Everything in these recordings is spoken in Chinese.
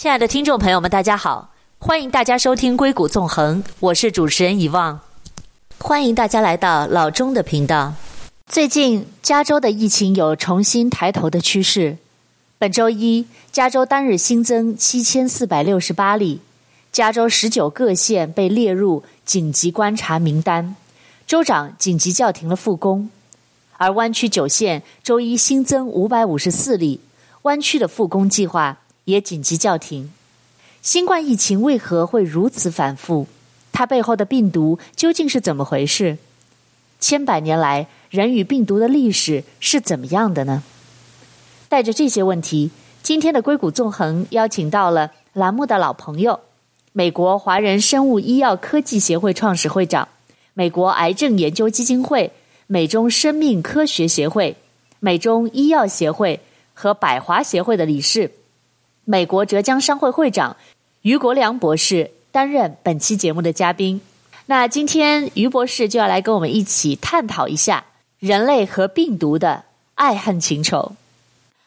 亲爱的听众朋友们，大家好，欢迎大家收听《硅谷纵横》，我是主持人遗忘，欢迎大家来到老钟的频道。最近，加州的疫情有重新抬头的趋势。本周一，加州单日新增七千四百六十八例，加州十九个县被列入紧急观察名单，州长紧急叫停了复工。而湾区九县周一新增五百五十四例，湾区的复工计划也紧急叫停。新冠疫情为何会如此反复？它背后的病毒究竟是怎么回事？千百年来，人与病毒的历史是怎么样的呢？带着这些问题，今天的硅谷纵横邀请到了栏目的老朋友，美国华人生物医药科技协会创始会长，美国癌症研究基金会。美中生命科学协会、美中医药协会和百华协会的理事，美国浙江商会会长于国良博士担任本期节目的嘉宾。那今天于博士就要来跟我们一起探讨一下人类和病毒的爱恨情仇。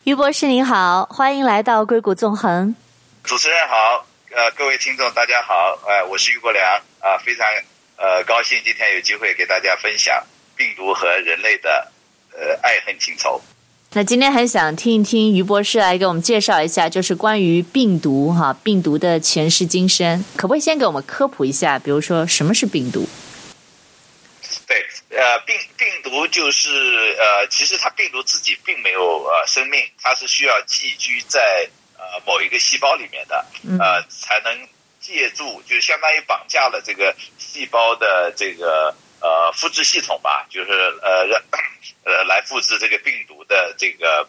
于博士您好，欢迎来到硅谷纵横。主持人好，呃，各位听众大家好，呃，我是于国良，啊、呃，非常呃高兴今天有机会给大家分享。病毒和人类的呃爱恨情仇。那今天很想听一听于博士来给我们介绍一下，就是关于病毒哈，病毒的前世今生，可不可以先给我们科普一下？比如说什么是病毒？对，呃，病病毒就是呃，其实它病毒自己并没有呃生命，它是需要寄居在呃某一个细胞里面的，呃，才能借助，就相当于绑架了这个细胞的这个。呃，复制系统吧，就是呃，呃来复制这个病毒的这个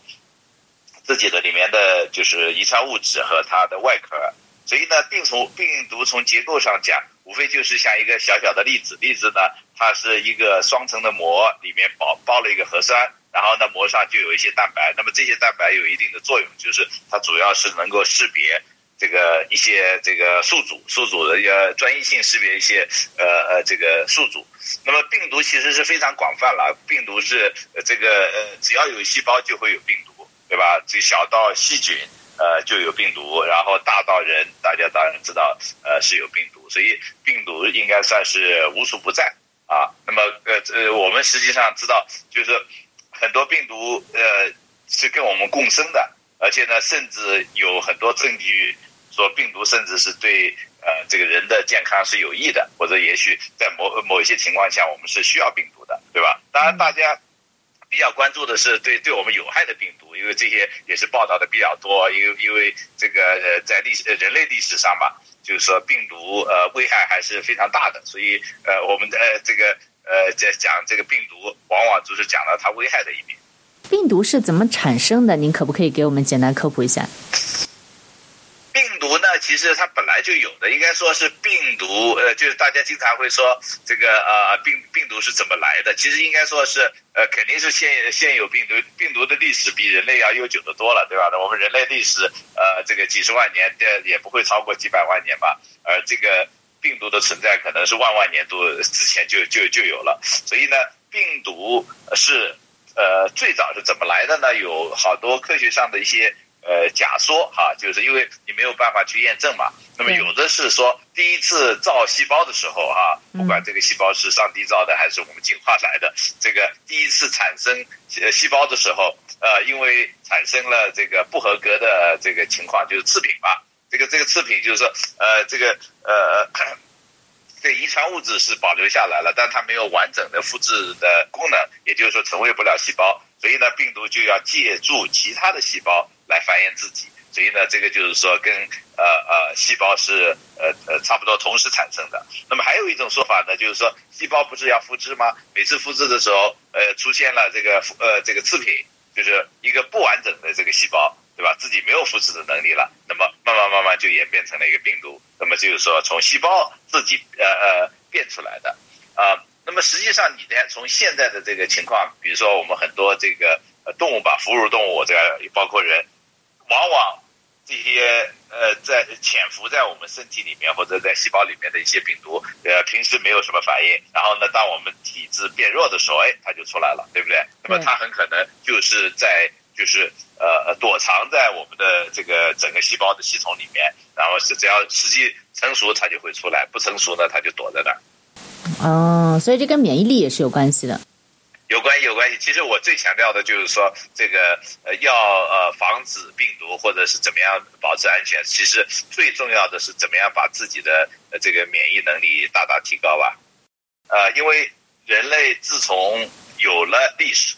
自己的里面的就是遗传物质和它的外壳。所以呢，病从病毒从结构上讲，无非就是像一个小小的粒子，粒子呢，它是一个双层的膜，里面包包了一个核酸，然后呢，膜上就有一些蛋白。那么这些蛋白有一定的作用，就是它主要是能够识别。这个一些这个宿主，宿主的要专一性识别一些呃呃这个宿主。那么病毒其实是非常广泛了，病毒是这个呃只要有细胞就会有病毒，对吧？这小到细菌呃就有病毒，然后大到人，大家当然知道呃是有病毒，所以病毒应该算是无处不在啊。那么呃呃我们实际上知道，就是很多病毒呃是跟我们共生的，而且呢甚至有很多证据。说病毒甚至是对呃这个人的健康是有益的，或者也许在某某一些情况下，我们是需要病毒的，对吧？当然，大家比较关注的是对对我们有害的病毒，因为这些也是报道的比较多。因为因为这个呃在历史人类历史上吧，就是说病毒呃危害还是非常大的，所以呃我们的这个呃在讲这个病毒，往往就是讲了它危害的一面。病毒是怎么产生的？您可不可以给我们简单科普一下？病毒呢，其实它本来就有的，应该说是病毒，呃，就是大家经常会说这个呃病病毒是怎么来的，其实应该说是呃肯定是现现有病毒，病毒的历史比人类要悠久得多了，对吧？我们人类历史呃这个几十万年，的也不会超过几百万年吧，而这个病毒的存在可能是万万年多之前就就就有了，所以呢，病毒是呃最早是怎么来的呢？有好多科学上的一些。呃，假说哈，就是因为你没有办法去验证嘛。那么有的是说，第一次造细胞的时候哈，不管这个细胞是上帝造的还是我们进化来的，这个第一次产生细胞的时候，呃，因为产生了这个不合格的这个情况，就是次品嘛。这个这个次品就是说，呃，这个呃，这遗传物质是保留下来了，但它没有完整的复制的功能，也就是说成为不了细胞。所以呢，病毒就要借助其他的细胞。来繁衍自己，所以呢，这个就是说跟呃呃细胞是呃呃差不多同时产生的。那么还有一种说法呢，就是说细胞不是要复制吗？每次复制的时候，呃，出现了这个呃这个次品，就是一个不完整的这个细胞，对吧？自己没有复制的能力了，那么慢慢慢慢就演变成了一个病毒。那么就是说从细胞自己呃呃变出来的啊、那么实际上你呢，从现在的这个情况，比如说我们很多这个呃动物吧，哺乳动物这个包括人。往往这些呃，在潜伏在我们身体里面或者在细胞里面的一些病毒，呃，平时没有什么反应，然后呢，当我们体质变弱的时候，哎，它就出来了，对不对？那么它很可能就是在就是呃躲藏在我们的这个整个细胞的系统里面，然后是只要时机成熟，它就会出来；不成熟呢，它就躲在那儿。哦，所以这跟免疫力也是有关系的。有关系，有关系。其实我最强调的就是说，这个呃要呃防止病毒或者是怎么样保持安全，其实最重要的是怎么样把自己的呃这个免疫能力大大提高吧。呃，因为人类自从有了历史，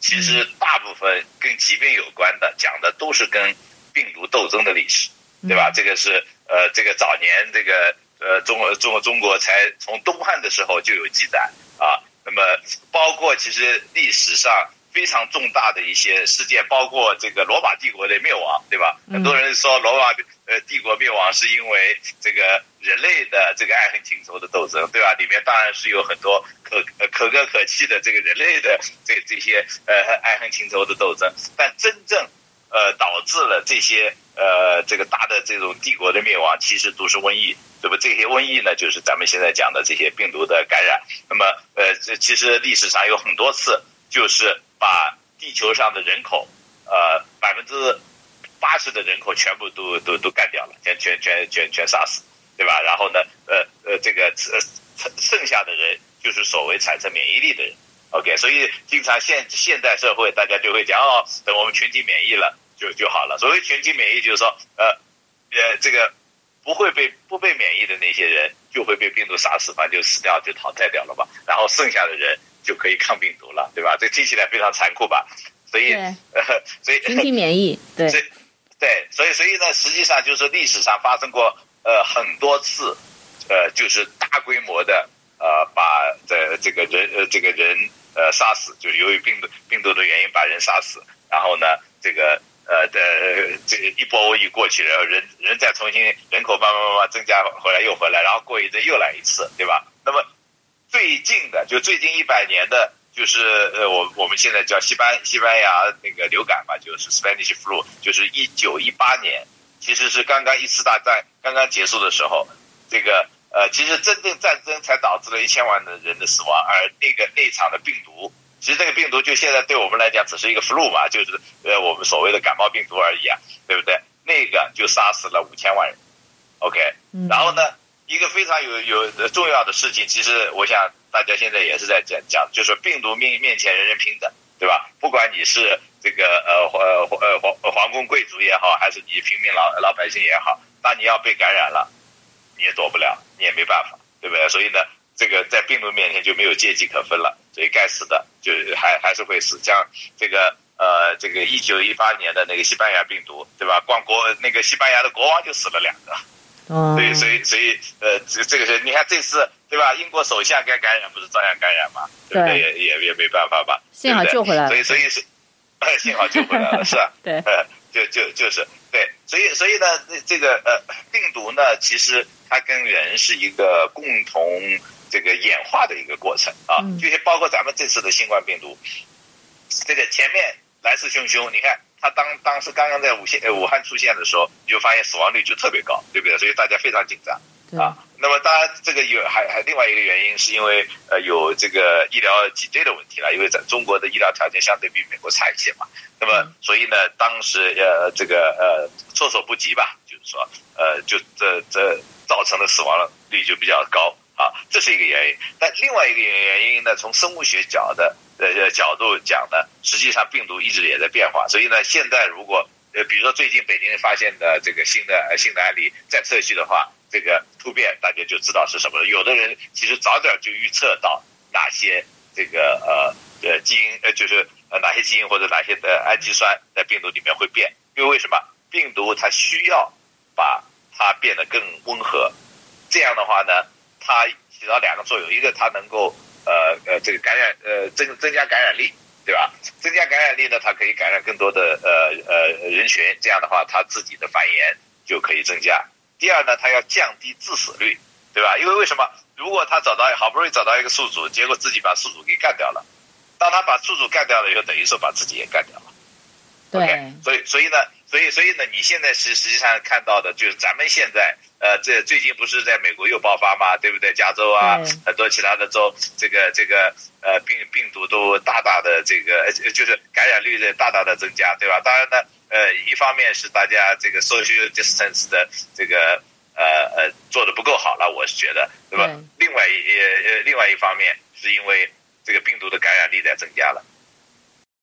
其实大部分跟疾病有关的讲的都是跟病毒斗争的历史，对吧？这个是呃这个早年这个呃中国中国中国才从东汉的时候就有记载啊。那么，包括其实历史上非常重大的一些事件，包括这个罗马帝国的灭亡，对吧？很多人说罗马呃帝国灭亡是因为这个人类的这个爱恨情仇的斗争，对吧？里面当然是有很多可可歌可泣的这个人类的这这些呃爱恨情仇的斗争，但真正呃导致了这些呃这个大的这种帝国的灭亡，其实都是瘟疫。对吧？这些瘟疫呢，就是咱们现在讲的这些病毒的感染。那么，呃，这其实历史上有很多次，就是把地球上的人口，呃，百分之八十的人口全部都都都干掉了，全全全全全杀死，对吧？然后呢，呃呃，这个呃剩下的人就是所谓产生免疫力的人。OK，所以经常现现代社会大家就会讲哦，等我们群体免疫了就就好了。所谓群体免疫，就是说，呃呃，这个。不会被不被免疫的那些人就会被病毒杀死，反正就死掉就淘汰掉了吧。然后剩下的人就可以抗病毒了，对吧？这听起来非常残酷吧？所以，呃，所以群体免疫，对，所以对，所以所以呢，实际上就是历史上发生过呃很多次，呃，就是大规模的呃把这这个人呃这个人呃杀死，就是由于病毒病毒的原因把人杀死，然后呢这个。呃的这个一波瘟疫过去了，人人再重新人口慢慢慢慢增加回来又回来，然后过一阵又来一次，对吧？那么最近的就最近一百年的，就是呃我我们现在叫西班西班牙那个流感嘛，就是 Spanish flu，就是一九一八年，其实是刚刚一次大战刚刚结束的时候，这个呃其实真正战争才导致了一千万的人的死亡，而那个那场的病毒。其实这个病毒就现在对我们来讲只是一个 flu 嘛，就是呃我们所谓的感冒病毒而已啊，对不对？那个就杀死了五千万人，OK。然后呢，一个非常有有重要的事情，其实我想大家现在也是在讲讲，就是病毒面面前人人平等，对吧？不管你是这个呃呃呃皇皇宫贵族也好，还是你平民老老百姓也好，当你要被感染了，你也躲不了，你也没办法，对不对？所以呢。这个在病毒面前就没有阶级可分了，所以该死的就还还是会死。像这个呃，这个一九一八年的那个西班牙病毒，对吧？光国那个西班牙的国王就死了两个，所以所以所以呃，这这个是你看这次对吧？英国首相该感染不是照样感染吗？对不对？也也也没办法吧？幸好救回来了。所以所以是，幸好救回来了，是吧。对，呃，就就就是对，所以所以呢，这个呃病毒呢，其实它跟人是一个共同。这个演化的一个过程啊，就是包括咱们这次的新冠病毒，这个前面来势汹汹，你看它当当时刚刚在武汉武汉出现的时候，你就发现死亡率就特别高，对不对？所以大家非常紧张啊。那么当然这个有还还另外一个原因，是因为呃有这个医疗挤兑的问题了，因为在中国的医疗条件相对比美国差一些嘛。那么所以呢，当时呃这个呃措手不及吧，就是说呃就这这造成的死亡率就比较高。啊，这是一个原因，但另外一个原因呢，从生物学角的呃角度讲呢，实际上病毒一直也在变化，所以呢，现在如果呃比如说最近北京发现的这个新的新的案例再测序的话，这个突变大家就知道是什么了。有的人其实早点就预测到哪些这个呃呃基因呃就是呃哪些基因或者哪些的氨基酸在病毒里面会变，因为为什么病毒它需要把它变得更温和，这样的话呢？它起到两个作用，一个它能够呃呃这个感染呃增增加感染力，对吧？增加感染力呢，它可以感染更多的呃呃人群，这样的话它自己的繁衍就可以增加。第二呢，它要降低致死率，对吧？因为为什么？如果他找到好不容易找到一个宿主，结果自己把宿主给干掉了，当他把宿主干掉了以后，等于说把自己也干掉了。对。Okay? 所以所以呢？所以，所以呢，你现在实实际上看到的，就是咱们现在，呃，这最近不是在美国又爆发吗？对不对？加州啊，很多其他的州，这个这个呃病病毒都大大的这个，就是感染率在大大的增加，对吧？当然呢，呃，一方面是大家这个 social distance 的这个呃呃做的不够好了，我是觉得，对吧？另外一呃另外一方面是因为这个病毒的感染力在增加了。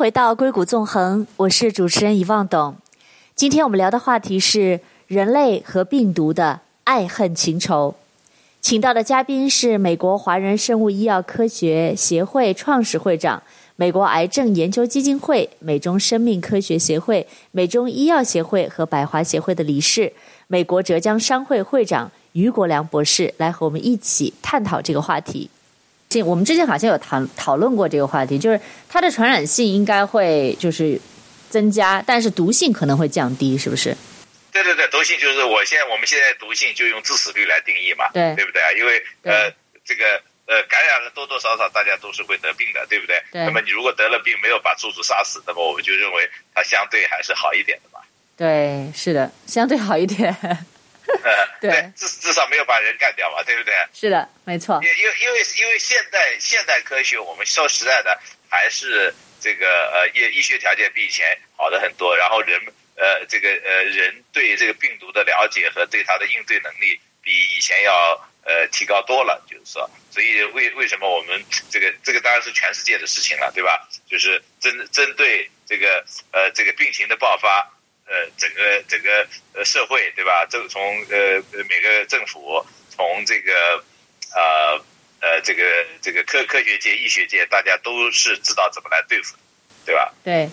回到硅谷纵横，我是主持人遗忘董。今天我们聊的话题是人类和病毒的爱恨情仇。请到的嘉宾是美国华人生物医药科学协会创始会长、美国癌症研究基金会、美中生命科学协会、美中医药协会和百华协会的理事、美国浙江商会会长于国良博士，来和我们一起探讨这个话题。我们之前好像有谈讨论过这个话题，就是它的传染性应该会就是增加，但是毒性可能会降低，是不是？对对对，毒性就是我现在我们现在毒性就用致死率来定义嘛，对对不对啊？因为呃这个呃感染了多多少少大家都是会得病的，对不对？对。那么你如果得了病没有把宿主杀死，那么我们就认为它相对还是好一点的嘛。对，是的，相对好一点。呃，对，至至少没有把人干掉嘛，对不对？是的，没错。因因为因为因为现代现代科学，我们说实在的，还是这个呃医医学条件比以前好的很多，然后人呃这个呃人对这个病毒的了解和对它的应对能力比以前要呃提高多了，就是说，所以为为什么我们这个这个当然是全世界的事情了，对吧？就是针针对这个呃这个病情的爆发。呃，整个整个呃社会对吧？这从呃每个政府，从这个呃呃这个这个科科学界、医学界，大家都是知道怎么来对付，对吧？对，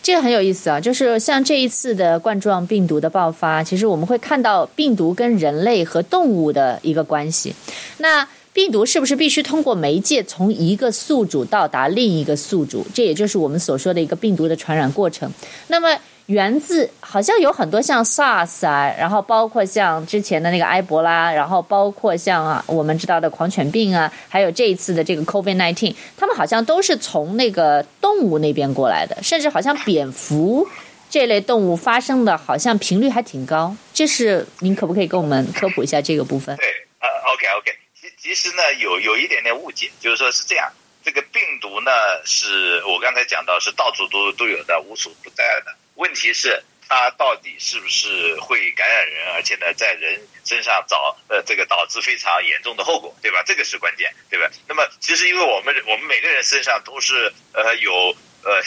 这个很有意思啊。就是像这一次的冠状病毒的爆发，其实我们会看到病毒跟人类和动物的一个关系。那病毒是不是必须通过媒介从一个宿主到达另一个宿主？这也就是我们所说的一个病毒的传染过程。那么源自好像有很多像 SARS 啊，然后包括像之前的那个埃博拉，然后包括像啊我们知道的狂犬病啊，还有这一次的这个 COVID-19，他们好像都是从那个动物那边过来的，甚至好像蝙蝠这类动物发生的好像频率还挺高。这是您可不可以跟我们科普一下这个部分？对，呃，OK OK，其其实呢有有一点点误解，就是说是这样，这个病毒呢是我刚才讲到是到处都都有的，无处不在的。问题是它到底是不是会感染人，而且呢，在人身上找呃这个导致非常严重的后果，对吧？这个是关键，对吧？那么其实因为我们 我们每个人身上都是呃有呃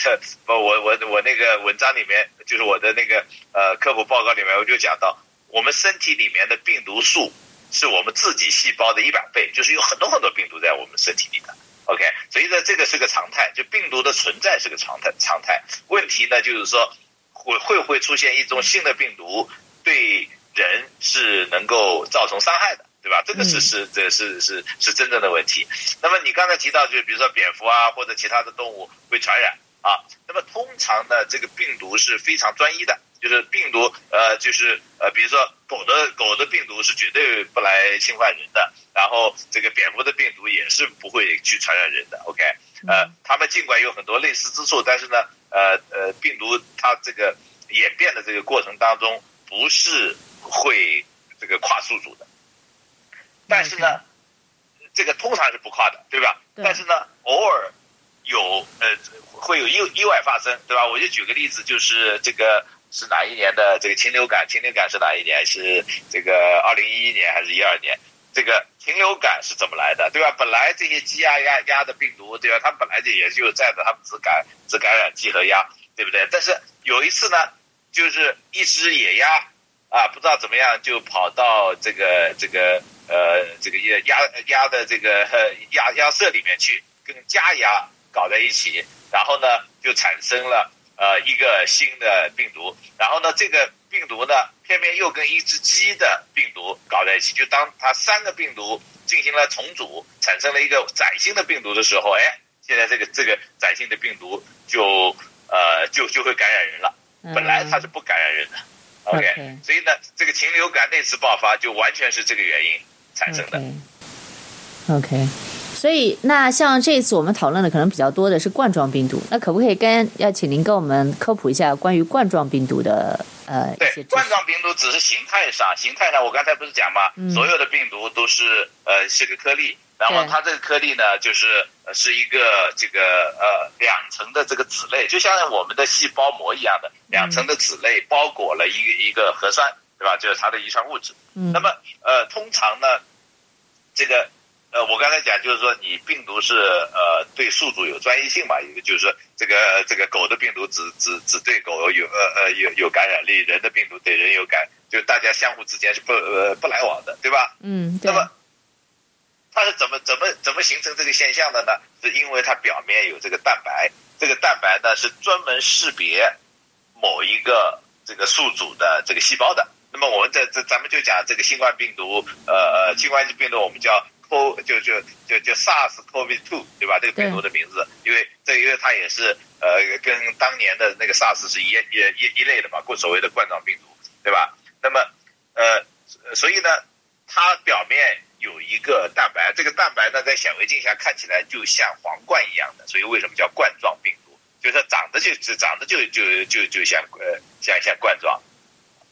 我我我那个文章里面就是我的那个呃科普报告里面我就讲到，我们身体里面的病毒数是我们自己细胞的一百倍，就是有很多很多病毒在我们身体里的。OK，所以呢，这个是个常态，就病毒的存在是个常态常态。问题呢就是说。会会不会出现一种新的病毒，对人是能够造成伤害的，对吧？这个是是这是是是真正的问题。那么你刚才提到，就比如说蝙蝠啊，或者其他的动物会传染啊。那么通常呢，这个病毒是非常专一的，就是病毒呃，就是呃，比如说狗的狗的病毒是绝对不来侵犯人的，然后这个蝙蝠的病毒也是不会去传染人的。OK，呃，他们尽管有很多类似之处，但是呢。呃呃，病毒它这个演变的这个过程当中，不是会这个跨宿主的，但是呢，这个通常是不跨的，对吧？但是呢，偶尔有呃会有意意外发生，对吧？我就举个例子，就是这个是哪一年的这个禽流感？禽流感是哪一年？是这个二零一一年还是一二年？这个禽流感是怎么来的，对吧？本来这些鸡鸭鸭鸭的病毒，对吧？它本来就也就在的，它们只感只感染鸡和鸭，对不对？但是有一次呢，就是一只野鸭啊，不知道怎么样就跑到这个这个呃这个鸭鸭鸭的这个鸭鸭舍里面去，跟家鸭搞在一起，然后呢就产生了呃一个新的病毒，然后呢这个病毒呢偏偏又跟一只鸡的病毒搞在一起，就当它三个病毒进行了重组，产生了一个崭新的病毒的时候，哎，现在这个这个崭新的病毒就呃就就会感染人了，本来它是不感染人的。OK，, okay. 所以呢，这个禽流感那次爆发就完全是这个原因产生的。OK，, okay. 所以那像这次我们讨论的可能比较多的是冠状病毒，那可不可以跟要请您跟我们科普一下关于冠状病毒的呃？对，冠状病毒只是形态上，形态上我刚才不是讲吗？嗯、所有的病毒都是呃是个颗粒。然后它这个颗粒呢，就是是一个这个呃两层的这个脂类，就像我们的细胞膜一样的两层的脂类包裹了一个一个核酸，对吧？就是它的遗传物质。嗯。那么呃，通常呢，这个呃，我刚才讲就是说，你病毒是呃对宿主有专一性嘛，一个就是说这个这个狗的病毒只只只对狗有呃呃有有感染力，人的病毒对人有感，就大家相互之间是不呃不来往的，对吧？嗯。对。那么。它是怎么怎么怎么形成这个现象的呢？是因为它表面有这个蛋白，这个蛋白呢是专门识别某一个这个宿主的这个细胞的。那么我们在这咱们就讲这个新冠病毒，呃，新冠病毒我们叫 CO 就就就就 SARS COVID two 对吧？这个病毒的名字，因为这因为它也是呃跟当年的那个 SARS 是一一一一类的嘛，过所谓的冠状病毒，对吧？那么呃，所以呢，它表面。有一个蛋白，这个蛋白呢，在显微镜下看起来就像皇冠一样的，所以为什么叫冠状病毒？就是它长得就只长得就就就就像呃像像冠状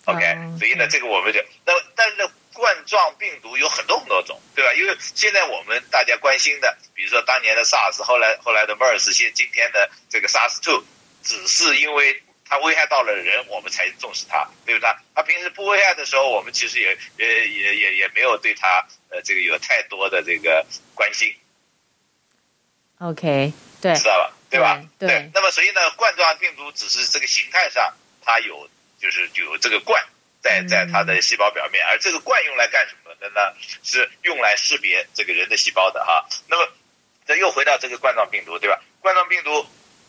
，OK，所以呢，这个我们就那但是呢，冠状病毒有很多很多种，对吧？因为现在我们大家关心的，比如说当年的 SARS，后来后来的 MERS，现今天的这个 SARS-2，只是因为。它危害到了人，我们才重视它，对不对？它平时不危害的时候，我们其实也也也也也没有对它呃这个有太多的这个关心。OK，对，知道吧？对吧？对。对，那么所以呢，冠状病毒只是这个形态上它有就是就有这个冠在在它的细胞表面，嗯、而这个冠用来干什么的呢？是用来识别这个人的细胞的哈。那么这又回到这个冠状病毒，对吧？冠状病毒。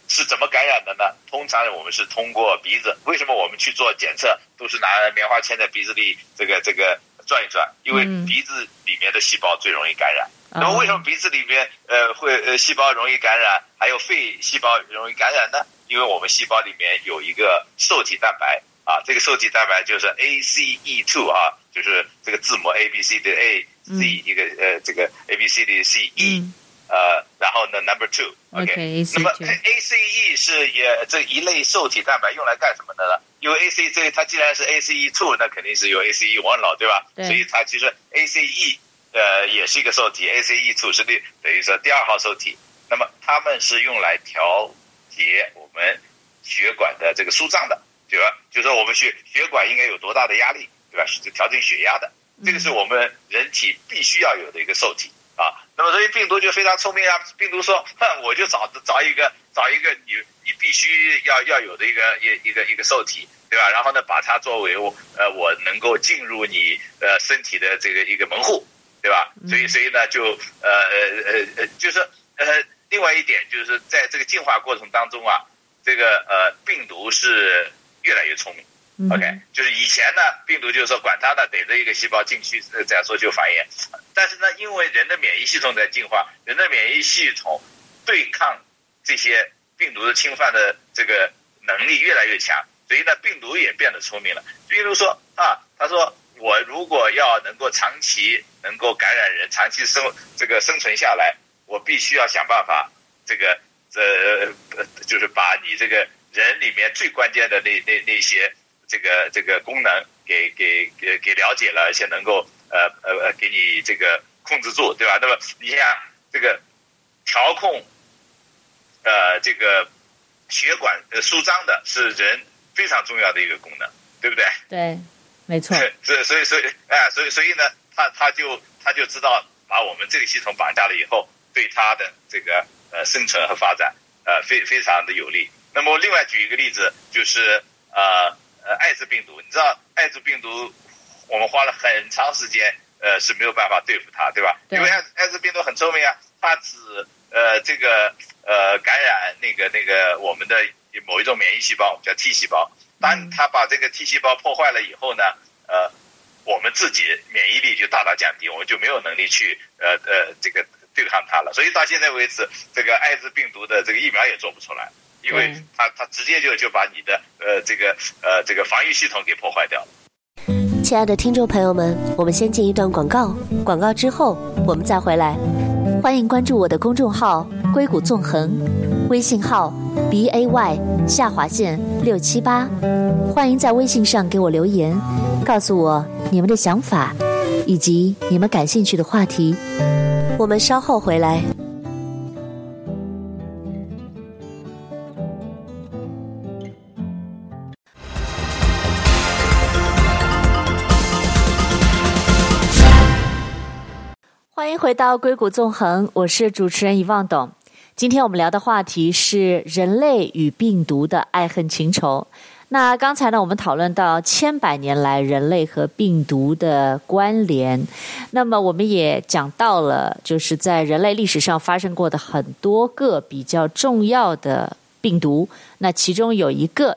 是怎么感染的呢？通常我们是通过鼻子。为什么我们去做检测都是拿棉花签在鼻子里这个这个转一转？因为鼻子里面的细胞最容易感染。那么为什么鼻子里面呃会呃细胞容易感染，还有肺细胞容易感染呢？因为我们细胞里面有一个受体蛋白啊，这个受体蛋白就是 A C E two 啊，就是这个字母 A B C 的 A Z 一个呃这个 A B C 的 C E。呃，然后呢，number two，OK，、okay, okay, 那么 ACE 是也这一类受体蛋白用来干什么的呢？因为 ACE 这它既然是 ACE two，那肯定是有 ACE one 了，对吧？对。所以它其实 ACE 呃也是一个受体，ACE two 是第等于说第二号受体。那么它们是用来调节我们血管的这个舒张的，对吧？就说我们血血管应该有多大的压力，对吧？是调整血压的，这个是我们人体必须要有的一个受体。啊，那么所以病毒就非常聪明啊！病毒说：“哼，我就找找一个找一个你你必须要要有的一个一一个一个受体，对吧？然后呢，把它作为我呃我能够进入你呃身体的这个一个门户，对吧？所以所以呢，就呃呃呃呃，就是呃另外一点就是在这个进化过程当中啊，这个呃病毒是越来越聪明。” OK，就是以前呢，病毒就是说管它呢，逮着一个细胞进去，这样说就繁衍。但是呢，因为人的免疫系统在进化，人的免疫系统对抗这些病毒的侵犯的这个能力越来越强，所以呢，病毒也变得聪明了。比如说啊，他说我如果要能够长期能够感染人，长期生这个生存下来，我必须要想办法这个呃，就是把你这个人里面最关键的那那那些。这个这个功能给给给给了解了，而且能够呃呃呃给你这个控制住，对吧？那么你想这个调控呃这个血管舒张的是人非常重要的一个功能，对不对？对，没错。所以所以所以哎，所以所以呢，他他就他就知道把我们这个系统绑架了以后，对他的这个呃生存和发展呃非非常的有利。那么另外举一个例子，就是呃。呃，艾滋病毒，你知道艾滋病毒，我们花了很长时间，呃，是没有办法对付它，对吧？对。因为艾艾滋病毒很聪明啊，它只呃呃这个呃感染那个那个我们的某一种免疫细胞，我们叫 T 细胞。当它把这个 T 细胞破坏了以后呢，呃，我们自己免疫力就大大降低，我们就没有能力去呃呃这个对抗它了。所以到现在为止，这个艾滋病毒的这个疫苗也做不出来，因为它它直接就就把你的呃这个呃这个防御系统给破坏掉了。亲爱的听众朋友们，我们先进一段广告，广告之后我们再回来。欢迎关注我的公众号“硅谷纵横”，微信号 b a y 下划线六七八。欢迎在微信上给我留言，告诉我你们的想法以及你们感兴趣的话题。我们稍后回来。回到硅谷纵横，我是主持人遗忘董。今天我们聊的话题是人类与病毒的爱恨情仇。那刚才呢，我们讨论到千百年来人类和病毒的关联。那么我们也讲到了，就是在人类历史上发生过的很多个比较重要的病毒。那其中有一个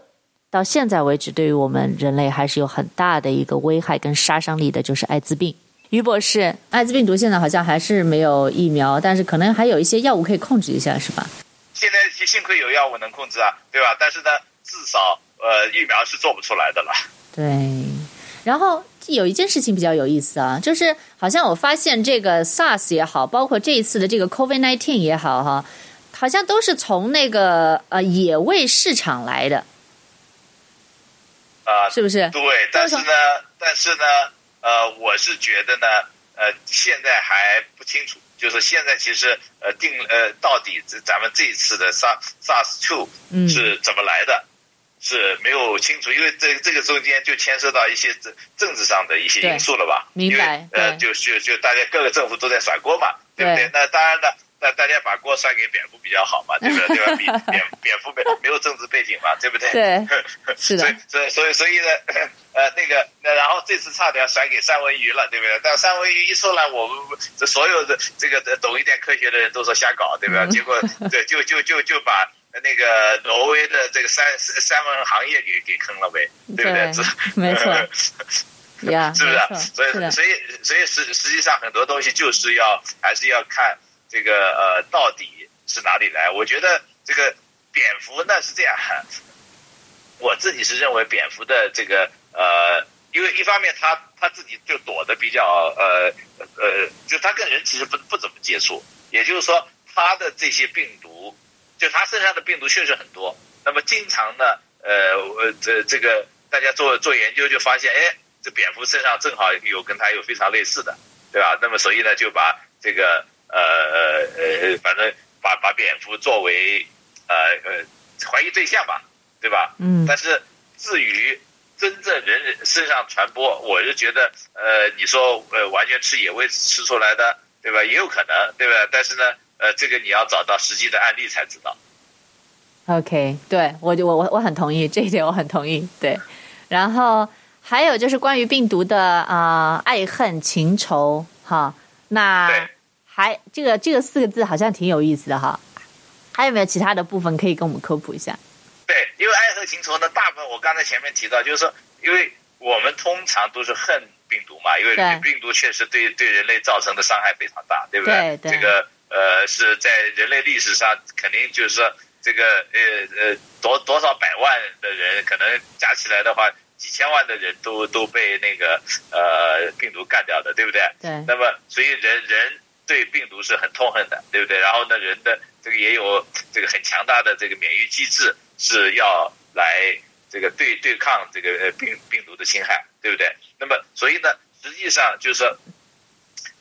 到现在为止，对于我们人类还是有很大的一个危害跟杀伤力的，就是艾滋病。于博士，艾滋病毒现在好像还是没有疫苗，但是可能还有一些药物可以控制一下，是吧？现在幸亏有药物能控制啊，对吧？但是呢，至少呃，疫苗是做不出来的了。对。然后有一件事情比较有意思啊，就是好像我发现这个 SARS 也好，包括这一次的这个 COVID-19 也好，哈，好像都是从那个呃野味市场来的。啊、呃，是不是？对，但是呢，但是呢。呃，我是觉得呢，呃，现在还不清楚，就是现在其实呃定呃到底这咱们这一次的 SARS SARS two 是怎么来的，嗯、是没有清楚，因为这这个中间就牵涉到一些政政治上的一些因素了吧？明白。因为呃，就就就大家各个政府都在甩锅嘛，对不对？对那当然呢。那大家把锅甩给蝙蝠比较好嘛，对不对？对吧？比 蝙蝙蝠没没有政治背景嘛，对不对？对，是的。所以所以所以呢，呃，那个那然后这次差点甩给三文鱼了，对不对？但三文鱼一出来，我们这所有的这个懂一点科学的人都说瞎搞，对不对？结果对，就就就就把那个挪威的这个三三文行业给给坑了呗，对不对？没错。呀，是不是？所以所以所以实实际上很多东西就是要还是要看。这个呃，到底是哪里来？我觉得这个蝙蝠呢是这样，我自己是认为蝙蝠的这个呃，因为一方面它它自己就躲得比较呃呃，就它跟人其实不不怎么接触，也就是说它的这些病毒，就它身上的病毒确实很多。那么经常呢，呃呃这这个大家做做研究就发现，哎，这蝙蝠身上正好有跟它有非常类似的，对吧？那么所以呢就把这个。呃呃呃，反正把把蝙蝠作为呃呃怀疑对象吧，对吧？嗯。但是至于真正人人身上传播，我就觉得呃，你说呃完全吃野味吃出来的，对吧？也有可能，对吧？但是呢，呃，这个你要找到实际的案例才知道。OK，对，我就我我我很同意这一点，我很同意。对，然后还有就是关于病毒的啊、呃、爱恨情仇哈，那。还这个这个四个字好像挺有意思的哈，还有没有其他的部分可以跟我们科普一下？对，因为爱恨情仇呢，大部分我刚才前面提到，就是说，因为我们通常都是恨病毒嘛，因为病毒确实对对人类造成的伤害非常大，对不对？对，对这个呃是在人类历史上肯定就是说这个呃呃多多少百万的人，可能加起来的话几千万的人都都被那个呃病毒干掉的，对不对？对。那么所以人人。对病毒是很痛恨的，对不对？然后呢，人的这个也有这个很强大的这个免疫机制，是要来这个对对抗这个病病毒的侵害，对不对？那么，所以呢，实际上就是，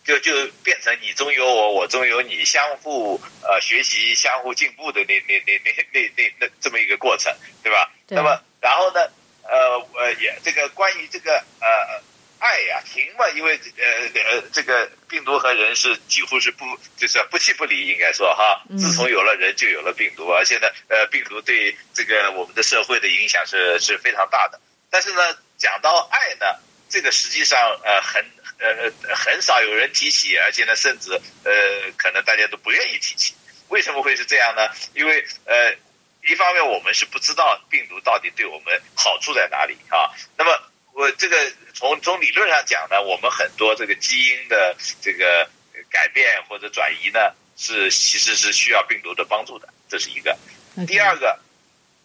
就就变成你中有我，我中有你，相互呃学习、相互进步的那那那那那那那这么一个过程，对吧？对。那么，然后呢，呃呃，也这个关于这个呃。爱呀，停吧，因为呃呃，这个病毒和人是几乎是不就是不弃不离，应该说哈。自从有了人，就有了病毒而。现在呃，病毒对这个我们的社会的影响是是非常大的。但是呢，讲到爱呢，这个实际上呃很呃很少有人提起，而且呢，甚至呃可能大家都不愿意提起。为什么会是这样呢？因为呃，一方面我们是不知道病毒到底对我们好处在哪里啊。那么我这个从从理论上讲呢，我们很多这个基因的这个改变或者转移呢，是其实是需要病毒的帮助的，这是一个。第二个，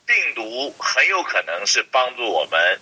病毒很有可能是帮助我们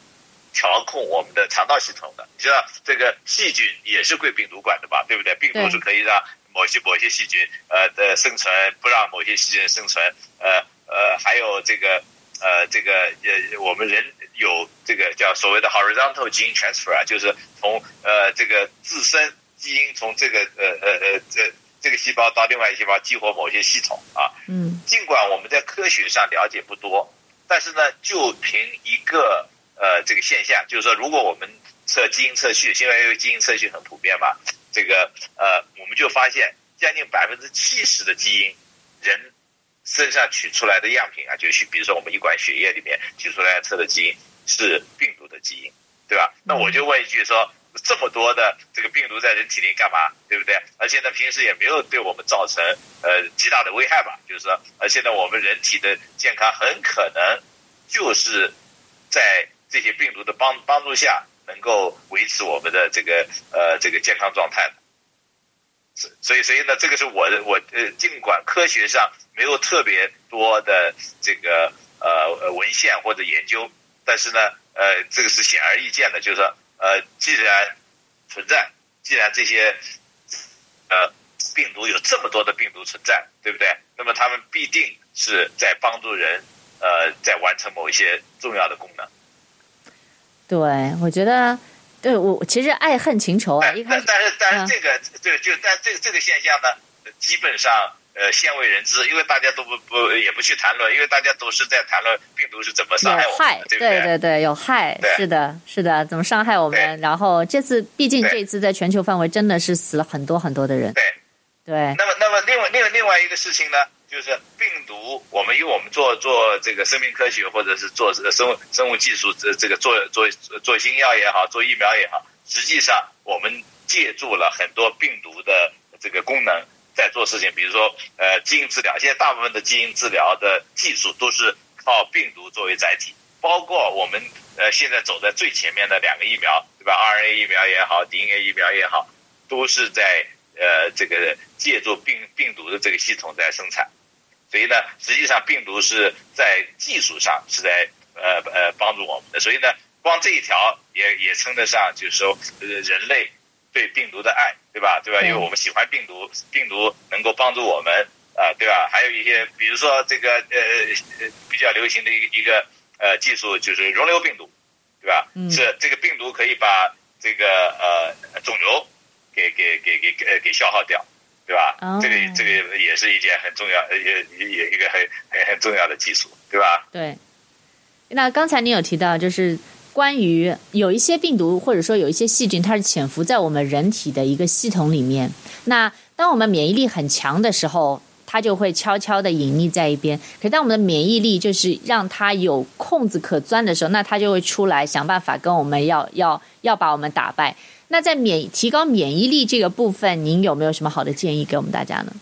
调控我们的肠道系统的。你知道这个细菌也是归病毒管的吧？对不对？病毒是可以让某些某些细菌呃的生存，不让某些细菌生存。呃呃，还有这个呃这个呃我们人有这个叫所谓的 horizontal gene transfer，啊就是从呃这个自身基因从这个呃呃呃这。这个细胞到另外一个细胞激活某些系统啊，嗯，尽管我们在科学上了解不多，但是呢，就凭一个呃这个现象，就是说，如果我们测基因测序，现在因为基因测序很普遍嘛，这个呃，我们就发现将近百分之七十的基因，人身上取出来的样品啊，就是比如说我们一管血液里面取出来测的基因是病毒的基因，对吧？那我就问一句说。这么多的这个病毒在人体里干嘛？对不对？而且呢，平时也没有对我们造成呃极大的危害吧？就是说，而且呢，我们人体的健康很可能就是在这些病毒的帮帮助下，能够维持我们的这个呃这个健康状态的。所以，所以呢，这个是我的我呃，尽管科学上没有特别多的这个呃文献或者研究，但是呢，呃，这个是显而易见的，就是说。呃，既然存在，既然这些呃病毒有这么多的病毒存在，对不对？那么他们必定是在帮助人，呃，在完成某一些重要的功能。对，我觉得，对我其实爱恨情仇啊，一开始，但是但是这个、嗯、这个就但这个这个现象呢，基本上。呃，鲜为人知，因为大家都不不也不去谈论，因为大家都是在谈论病毒是怎么伤害我们，害对对？对对对，有害，是的，是的，怎么伤害我们？然后这次，毕竟这次在全球范围真的是死了很多很多的人。对对。那么，那么另外另外另外一个事情呢，就是病毒，我们因为我们做做这个生命科学或者是做生物生物技术，这这个做做做新药也好，做疫苗也好，实际上我们借助了很多病毒的这个功能。在做事情，比如说，呃，基因治疗，现在大部分的基因治疗的技术都是靠病毒作为载体，包括我们呃现在走在最前面的两个疫苗，对吧？RNA 疫苗也好，DNA 疫苗也好，都是在呃这个借助病病毒的这个系统在生产，所以呢，实际上病毒是在技术上是在呃呃帮助我们的，所以呢，光这一条也也称得上就是说呃人类。对病毒的爱，对吧？对吧？因为我们喜欢病毒，病毒能够帮助我们啊、呃，对吧？还有一些，比如说这个呃比较流行的一个一个呃技术，就是溶瘤病毒，对吧？嗯、是这个病毒可以把这个呃肿瘤给给给给给给消耗掉，对吧？哦、这个这个也是一件很重要，也也一个很很很重要的技术，对吧？对。那刚才你有提到，就是。关于有一些病毒，或者说有一些细菌，它是潜伏在我们人体的一个系统里面。那当我们免疫力很强的时候，它就会悄悄的隐匿在一边。可当我们的免疫力就是让它有空子可钻的时候，那它就会出来想办法跟我们要要要把我们打败。那在免提高免疫力这个部分，您有没有什么好的建议给我们大家呢？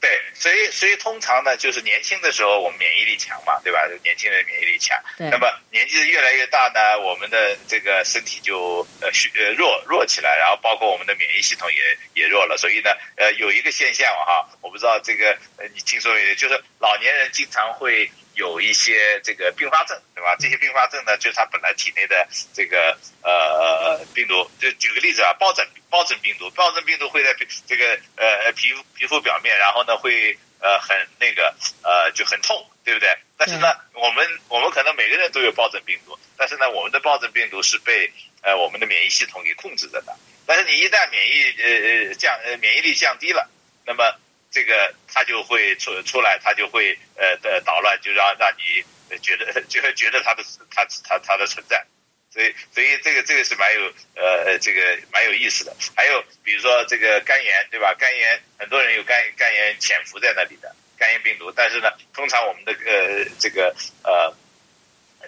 对，所以所以通常呢，就是年轻的时候我们免疫力强嘛，对吧？年轻人免疫力强。那么年纪越来越大呢，我们的这个身体就呃虚呃弱弱起来，然后包括我们的免疫系统也也弱了。所以呢，呃，有一个现象哈，我不知道这个呃你听说没有？就是老年人经常会有一些这个并发症，对吧？这些并发症呢，就是他本来体内的这个呃病毒。就举个例子啊，疱疹。疱疹病毒，疱疹病毒会在这个呃皮肤皮肤表面，然后呢会呃很那个呃就很痛，对不对？但是呢，我们我们可能每个人都有疱疹病毒，但是呢，我们的疱疹病毒是被呃我们的免疫系统给控制着的。但是你一旦免疫呃呃降呃免疫力降低了，那么这个它就会出出来，它就会呃的捣乱，就让让你觉得就会 觉得它的它它它的存在。所以，所以这个这个是蛮有呃这个蛮有意思的。还有比如说这个肝炎，对吧？肝炎很多人有肝肝炎潜伏在那里的肝炎病毒，但是呢，通常我们的呃这个呃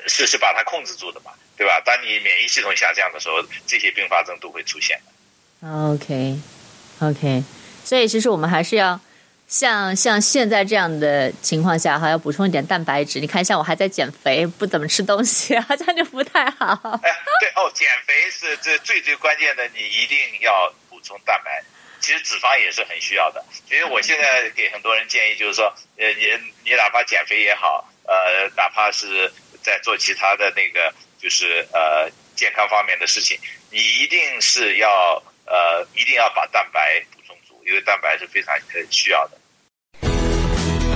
是是把它控制住的嘛，对吧？当你免疫系统下降的时候，这些并发症都会出现的。OK OK，所以其实我们还是要。像像现在这样的情况下，还要补充一点蛋白质。你看，像我还在减肥，不怎么吃东西，好像就不太好。哎，对哦，减肥是这最最关键的，你一定要补充蛋白。其实脂肪也是很需要的。所以我现在给很多人建议，就是说，呃，你你哪怕减肥也好，呃，哪怕是在做其他的那个，就是呃健康方面的事情，你一定是要呃一定要把蛋白补充足，因为蛋白是非常呃需要的。